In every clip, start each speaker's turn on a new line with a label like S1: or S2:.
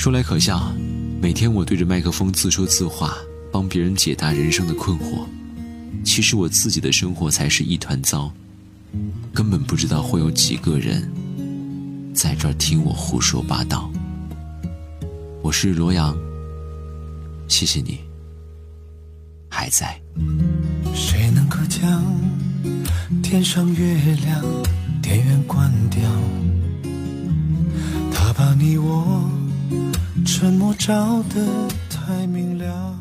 S1: 说来可笑，每天我对着麦克风自说自话，帮别人解答人生的困惑，其实我自己的生活才是一团糟，根本不知道会有几个人在这儿听我胡说八道。我是罗阳，谢谢你还在。
S2: 谁能够将天上月亮电源关掉？他把你我。沉默照得太明了。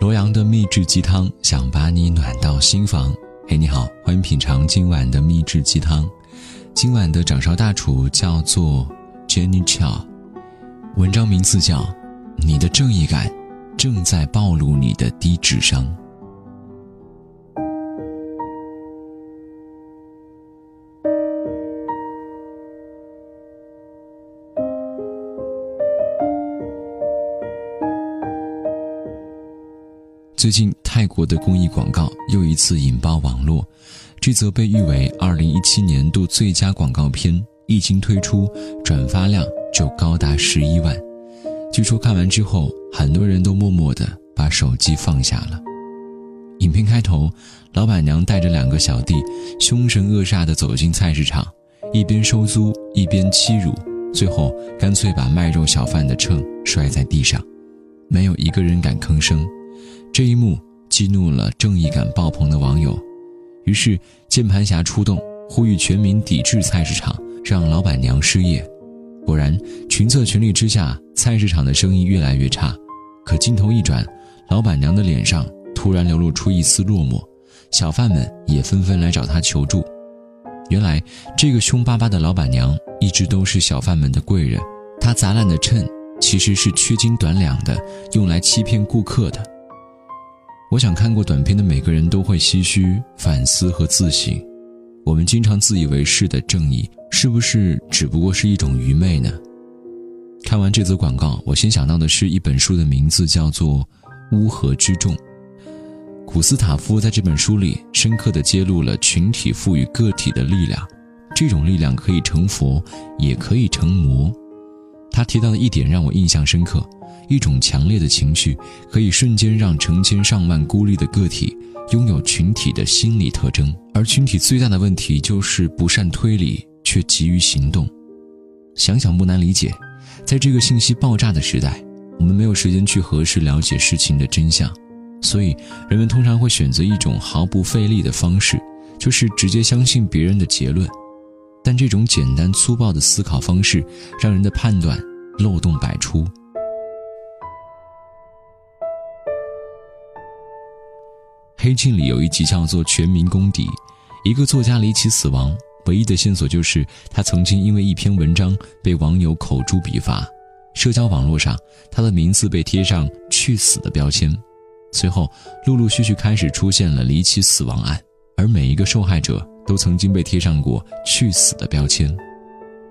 S3: 罗阳的秘制鸡汤，想把你暖到心房。嘿，你好，欢迎品尝今晚的秘制鸡汤。今晚的掌勺大厨叫做 Jenny Chow。文章名字叫《你的正义感正在暴露你的低智商》。最近，泰国的公益广告又一次引爆网络。这则被誉为2017年度最佳广告片，一经推出，转发量。就高达十一万。据说看完之后，很多人都默默地把手机放下了。影片开头，老板娘带着两个小弟，凶神恶煞地走进菜市场，一边收租一边欺辱，最后干脆把卖肉小贩的秤摔在地上，没有一个人敢吭声。这一幕激怒了正义感爆棚的网友，于是键盘侠出动，呼吁全民抵制菜市场，让老板娘失业。果然，群策群力之下，菜市场的生意越来越差。可镜头一转，老板娘的脸上突然流露出一丝落寞，小贩们也纷纷来找她求助。原来，这个凶巴巴的老板娘一直都是小贩们的贵人。她砸烂的秤其实是缺斤短两的，用来欺骗顾客的。我想，看过短片的每个人都会唏嘘、反思和自省。我们经常自以为是的正义。是不是只不过是一种愚昧呢？看完这则广告，我先想到的是一本书的名字，叫做《乌合之众》。古斯塔夫在这本书里深刻地揭露了群体赋予个体的力量，这种力量可以成佛，也可以成魔。他提到的一点让我印象深刻：一种强烈的情绪可以瞬间让成千上万孤立的个体拥有群体的心理特征，而群体最大的问题就是不善推理。却急于行动，想想不难理解。在这个信息爆炸的时代，我们没有时间去核实了解事情的真相，所以人们通常会选择一种毫不费力的方式，就是直接相信别人的结论。但这种简单粗暴的思考方式，让人的判断漏洞百出。《黑镜》里有一集叫做《全民公敌》，一个作家离奇死亡。唯一的线索就是他曾经因为一篇文章被网友口诛笔伐，社交网络上他的名字被贴上“去死”的标签。随后，陆陆续续开始出现了离奇死亡案，而每一个受害者都曾经被贴上过“去死”的标签。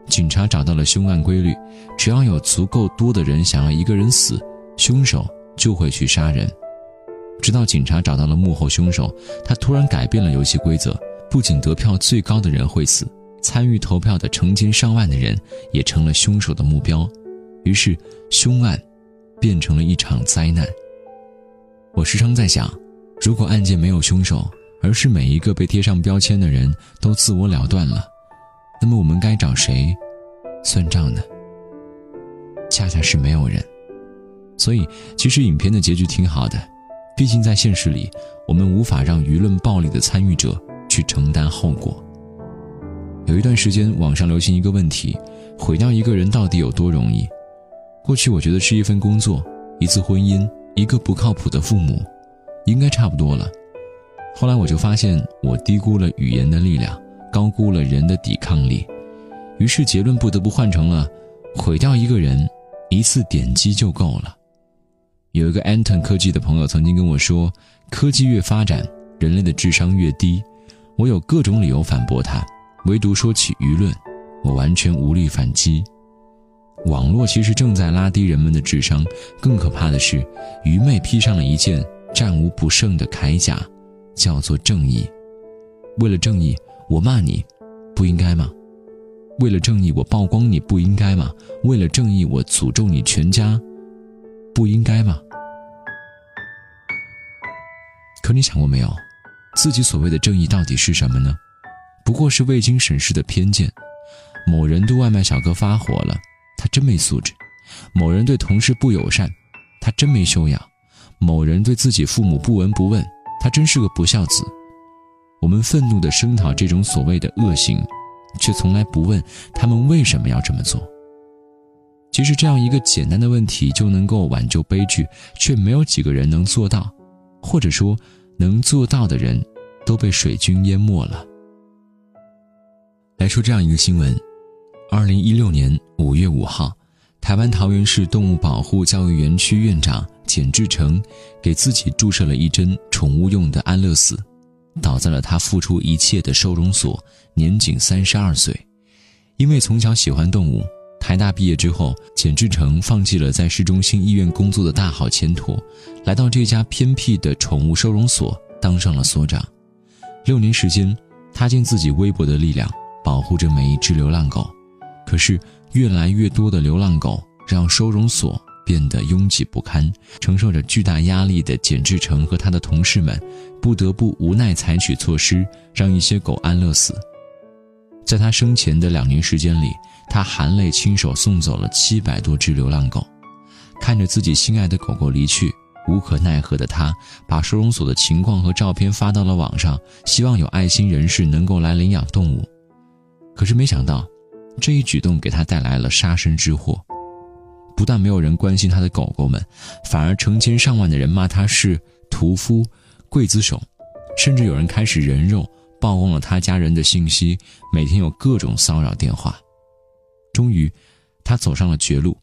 S3: 警察找到了凶案规律：只要有足够多的人想要一个人死，凶手就会去杀人。直到警察找到了幕后凶手，他突然改变了游戏规则。不仅得票最高的人会死，参与投票的成千上万的人也成了凶手的目标，于是凶案变成了一场灾难。我时常在想，如果案件没有凶手，而是每一个被贴上标签的人都自我了断了，那么我们该找谁算账呢？恰恰是没有人。所以，其实影片的结局挺好的，毕竟在现实里，我们无法让舆论暴力的参与者。去承担后果。有一段时间，网上流行一个问题：毁掉一个人到底有多容易？过去我觉得是一份工作、一次婚姻、一个不靠谱的父母，应该差不多了。后来我就发现，我低估了语言的力量，高估了人的抵抗力，于是结论不得不换成了：毁掉一个人，一次点击就够了。有一个 Anton 科技的朋友曾经跟我说：科技越发展，人类的智商越低。我有各种理由反驳他，唯独说起舆论，我完全无力反击。网络其实正在拉低人们的智商。更可怕的是，愚昧披上了一件战无不胜的铠甲，叫做正义。为了正义，我骂你，不应该吗？为了正义，我曝光你不应该吗？为了正义，我诅咒你全家，不应该吗？可你想过没有，自己所谓的正义到底是什么呢？不过是未经审视的偏见。某人对外卖小哥发火了，他真没素质；某人对同事不友善，他真没修养；某人对自己父母不闻不问，他真是个不孝子。我们愤怒地声讨这种所谓的恶行，却从来不问他们为什么要这么做。其实这样一个简单的问题就能够挽救悲剧，却没有几个人能做到，或者说能做到的人，都被水军淹没了。来说这样一个新闻。二零一六年五月五号，台湾桃园市动物保护教育园区院长简志成给自己注射了一针宠物用的安乐死，倒在了他付出一切的收容所，年仅三十二岁。因为从小喜欢动物，台大毕业之后，简志成放弃了在市中心医院工作的大好前途，来到这家偏僻的宠物收容所当上了所长。六年时间，他尽自己微薄的力量保护着每一只流浪狗。可是，越来越多的流浪狗让收容所变得拥挤不堪，承受着巨大压力的简志成和他的同事们，不得不无奈采取措施，让一些狗安乐死。在他生前的两年时间里，他含泪亲手送走了七百多只流浪狗。看着自己心爱的狗狗离去，无可奈何的他，把收容所的情况和照片发到了网上，希望有爱心人士能够来领养动物。可是没想到。这一举动给他带来了杀身之祸，不但没有人关心他的狗狗们，反而成千上万的人骂他是屠夫、刽子手，甚至有人开始人肉，曝光了他家人的信息，每天有各种骚扰电话。终于，他走上了绝路。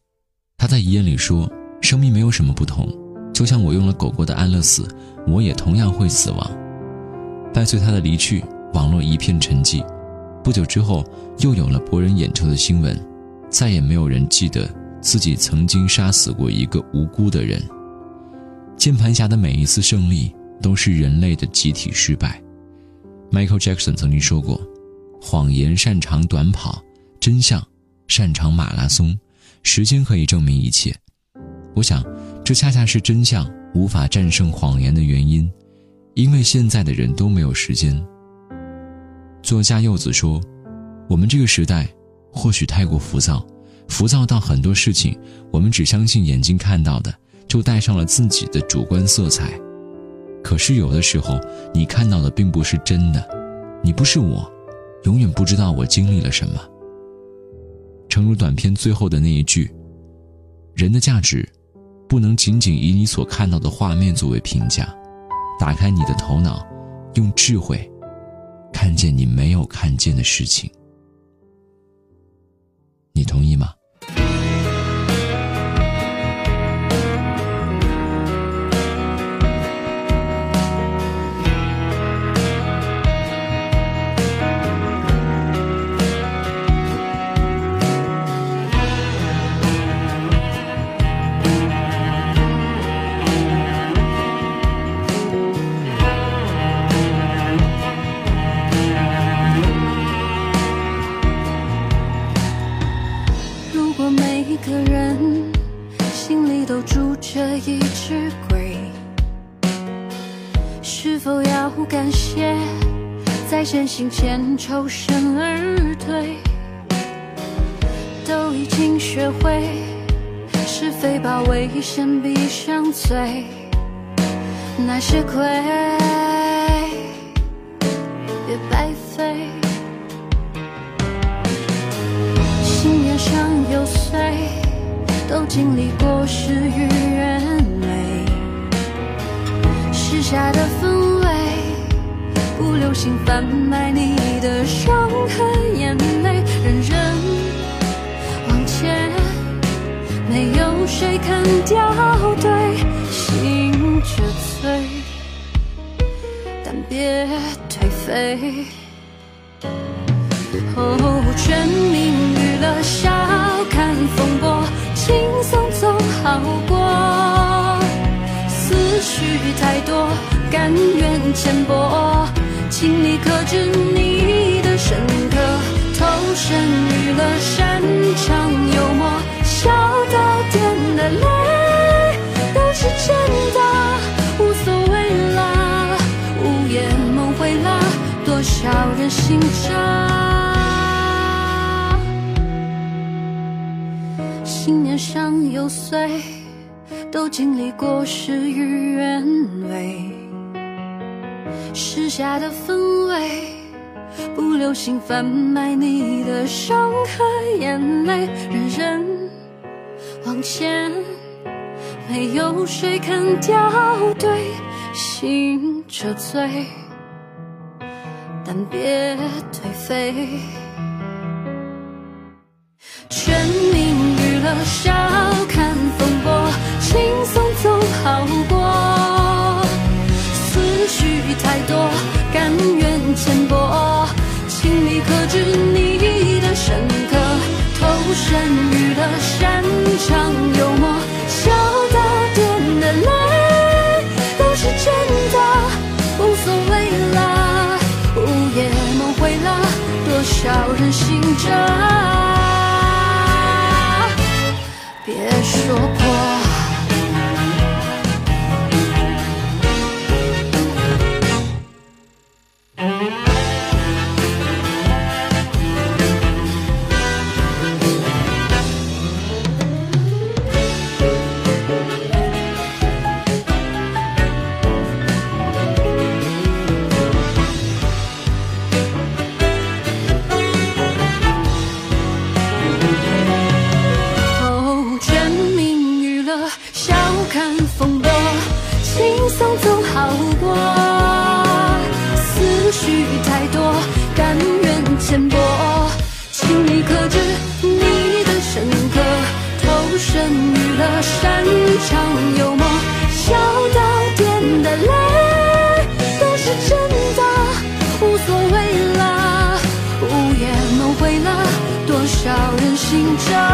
S3: 他在遗言里说：“生命没有什么不同，就像我用了狗狗的安乐死，我也同样会死亡。”伴随他的离去，网络一片沉寂。不久之后，又有了博人眼球的新闻，再也没有人记得自己曾经杀死过一个无辜的人。键盘侠的每一次胜利，都是人类的集体失败。Michael Jackson 曾经说过：“谎言擅长短跑，真相擅长马拉松。时间可以证明一切。”我想，这恰恰是真相无法战胜谎言的原因，因为现在的人都没有时间。作家柚子说：“我们这个时代或许太过浮躁，浮躁到很多事情我们只相信眼睛看到的，就带上了自己的主观色彩。可是有的时候，你看到的并不是真的，你不是我，永远不知道我经历了什么。诚如短片最后的那一句：人的价值，不能仅仅以你所看到的画面作为评价。打开你的头脑，用智慧。”看见你没有看见的事情，你同意吗？
S4: 是鬼，是否要感谢，在真心前抽身而退，都已经学会是非把危险闭上嘴，那些亏别白费，信念上有碎，都经历过事与愿，时下的氛围，不留心贩卖你的伤痕，眼泪人人往前，没有谁肯掉队，心却醉。但别颓废哦，全民娱乐，笑看风波，轻松总好过思绪太多。浅薄，请你克制你的深刻，投身娱乐，擅长幽默，笑到点的泪都是真的，无所谓啦，午夜梦回了多少人心折，信念上有碎。都经历过事与愿违，时下的氛围不流行贩卖你的伤和眼泪，人人往前，没有谁肯掉队，心这醉，但别颓废。全民娱乐下，心心